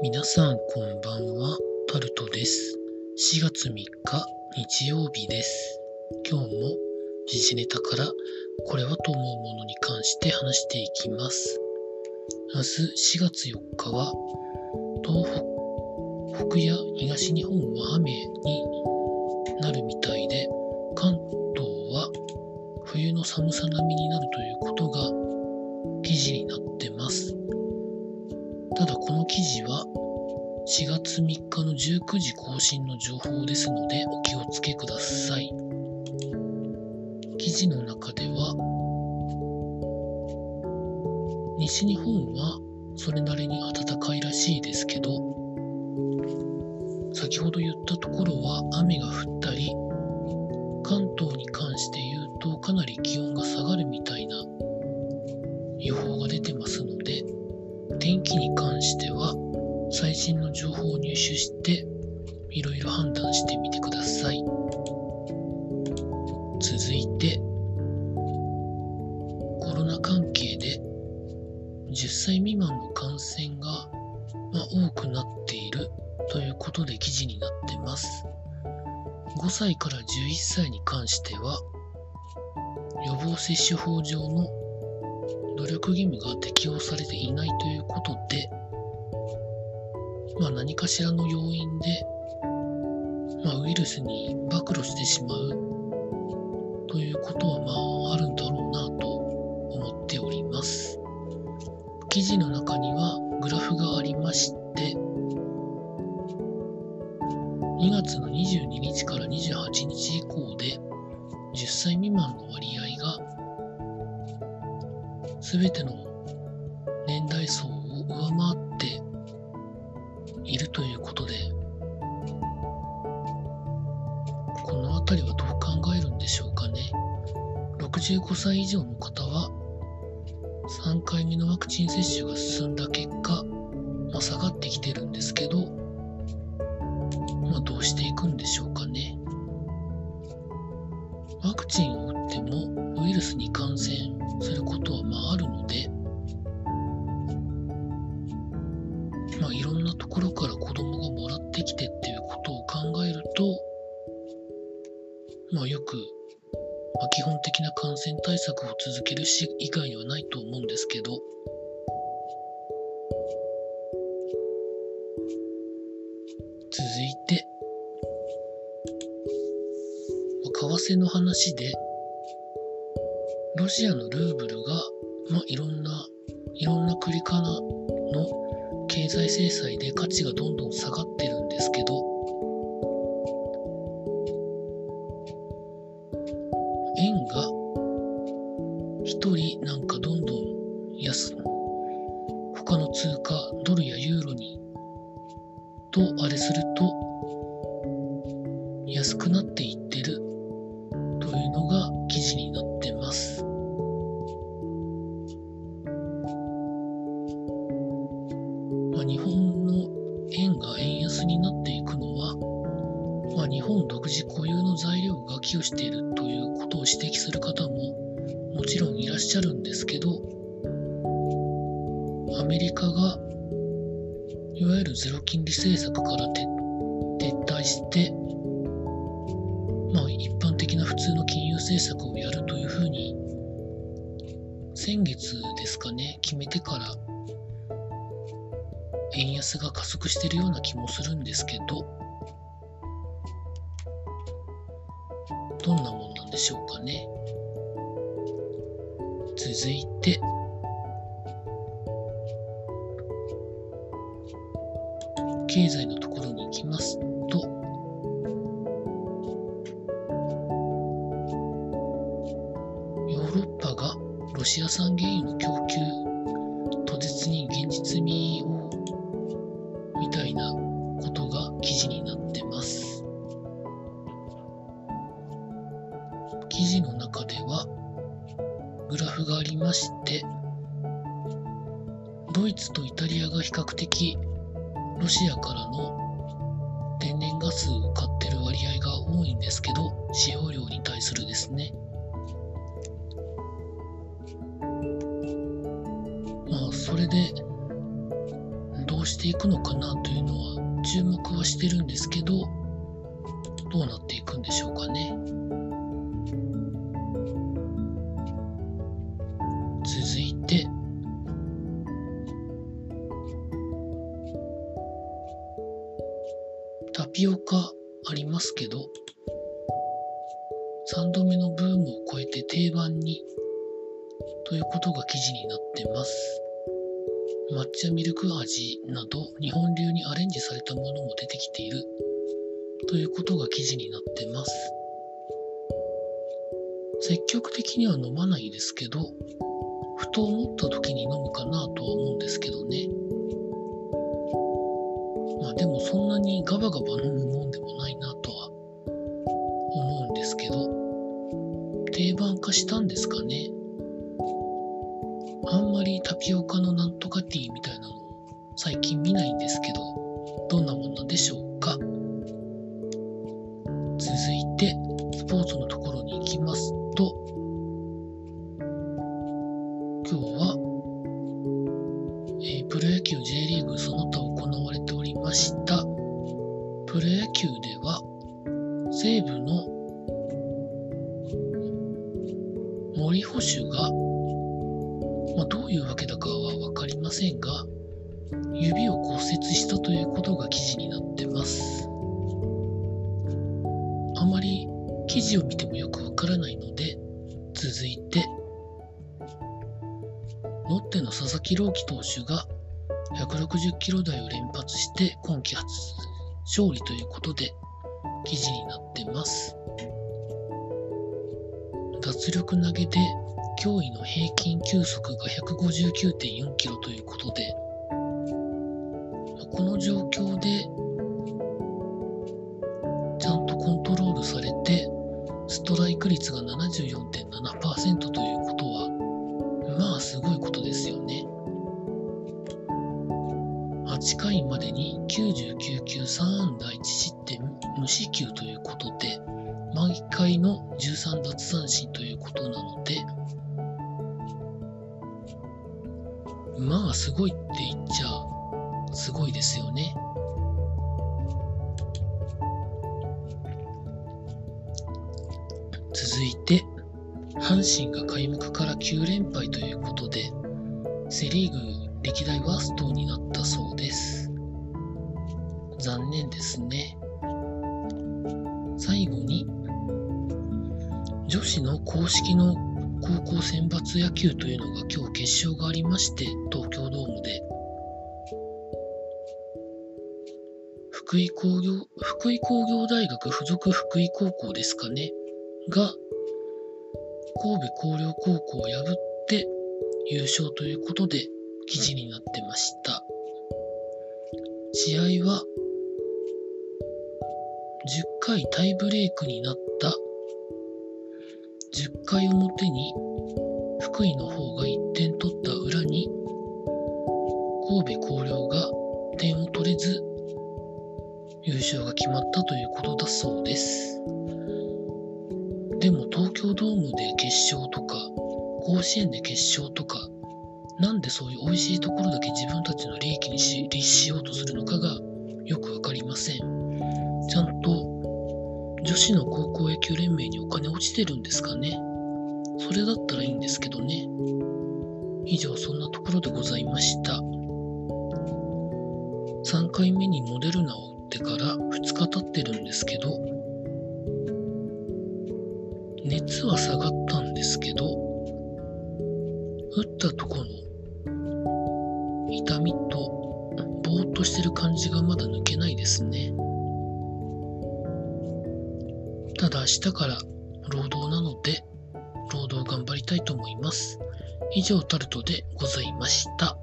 皆さんこんばんは、タルトです。4月3日日曜日です。今日も時事ネタからこれはと思うものに関して話していきます。明日4月4日は東北北や東日本は雨更新の情報ですのでお気をつけください。記事の中では西日本はそれなりに暖かいらしいですけど先ほど言ったところは雨が降ったり関東に関して言うとかなり気温が下がるみたいな予報が出てますので天気に関しては最新の情報を入手していろいろ判断してみてください。続いてコロナ関係で10歳未満の感染が、ま、多くなっているということで記事になってます。5歳から11歳に関しては予防接種法上の努力義務が適用されていないということで、まあ、何かしらの要因で、まあ、ウイルスに暴露してしまうということはまああるんだろうなと思っております。記事の中にはグラフがありまして、2月の22日から28日以降で10歳未満の割合が全ての年代層を上回っているということで、このあたりはどう考えるんでしょうかね。65歳以上の方は、3回目のワクチン接種が進んだ結果、まあ、下がってきてるんですけど、まあ、どうしていくんでしょうかね。ワクチンを打ってもウイルスに感染することはまああるので、まあ、いろんなところから子供がもらってきてっていう的な感染対策を続けるし以外にはないと思うんですけど、続いて、為替の話で、ロシアのルーブルが、まあ、いろんな、いろんな国からの経済制裁で価値がどんどん下がって1人なんかどんどん安他の通貨ドルやユーロにとあれすると安くなっていってるというのが記事になってます。まあ日本の円が円安になっていくのは、まあ、日本独自固有の材料が寄与しているということを指摘する方もちろんいらっしゃるんですけど、アメリカがいわゆるゼロ金利政策から撤退して、まあ一般的な普通の金融政策をやるというふうに、先月ですかね、決めてから、円安が加速しているような気もするんですけど、どんなもんなんでしょうかね。続いて、経済のところに行きますと、ヨーロッパがロシア産原油の供給途絶に現実味をみたいなことが記事にドイツとイタリアが比較的ロシアからの天然ガスを買ってる割合が多いんですけど、使用量に対するですね。まあ、それで、どうしていくのかなというのは注目はしてるんですけど、どうなっていくんでしょうかね。ピオカありますけど、3度目のブームを超えて定番にということが記事になってます。抹茶ミルク味など日本流にアレンジされたものも出てきているということが記事になってます。積極的には飲まないですけど、ふと思った時に飲むかなとは思うんですけどね。でもそんなにガバガバ飲むもんでもないなとは思うんですけど、定番化したんですかね。あんまりタピオカのなんとかティーみプロ野球では、西武の森捕手がまあ、どういうわけだかは分かりませんが、指を骨折したということが記事になってます。あまり記事を見てもよくわからないので、続いて、ロッテの佐々木朗希投手が160キロ台を連発して今季初勝利ということで記事になってます。脱力投げで驚異の平均球速が159.4キロということで、この状況で、ちゃんとコントロールされて、ストライク率が74.7%という8回までに99球3安打1失点無四球ということで、毎回の13奪三振ということなので、まあすごいって言っちゃすごいですよね。続いて、阪神が開幕から9連敗ということで、セ・リーグ歴代ワーストになったそうです。残念ですね。最後に、女子の公式の高校選抜野球というのが今日決勝がありまして、東京ドームで。福井工業、福井工業大学附属福井高校ですかね、が、神戸工業高校を破って優勝ということで記事になってました。試合は10回タイブレークになった10回表に福井の方が1点取った裏に神戸弘陵が点を取れず優勝が決まったということだそうですでも東京ドームで決勝とか甲子園で決勝とかなんでそういう美味しいところだけ自分たちの利益にし立しようとするのかがよくわかりませんちゃんと女子の高校野球連盟にお金落ちてるんですかねそれだったらいいんですけどね。以上、そんなところでございました。3回目にモデルナを打ってから2日経ってるんですけど、熱は下がったんですけど、打ったとこの痛みとぼーっとしてる感じがまだ抜けないですね。ただ明日から労働なので、労働頑張りたいと思います。以上タルトでございました。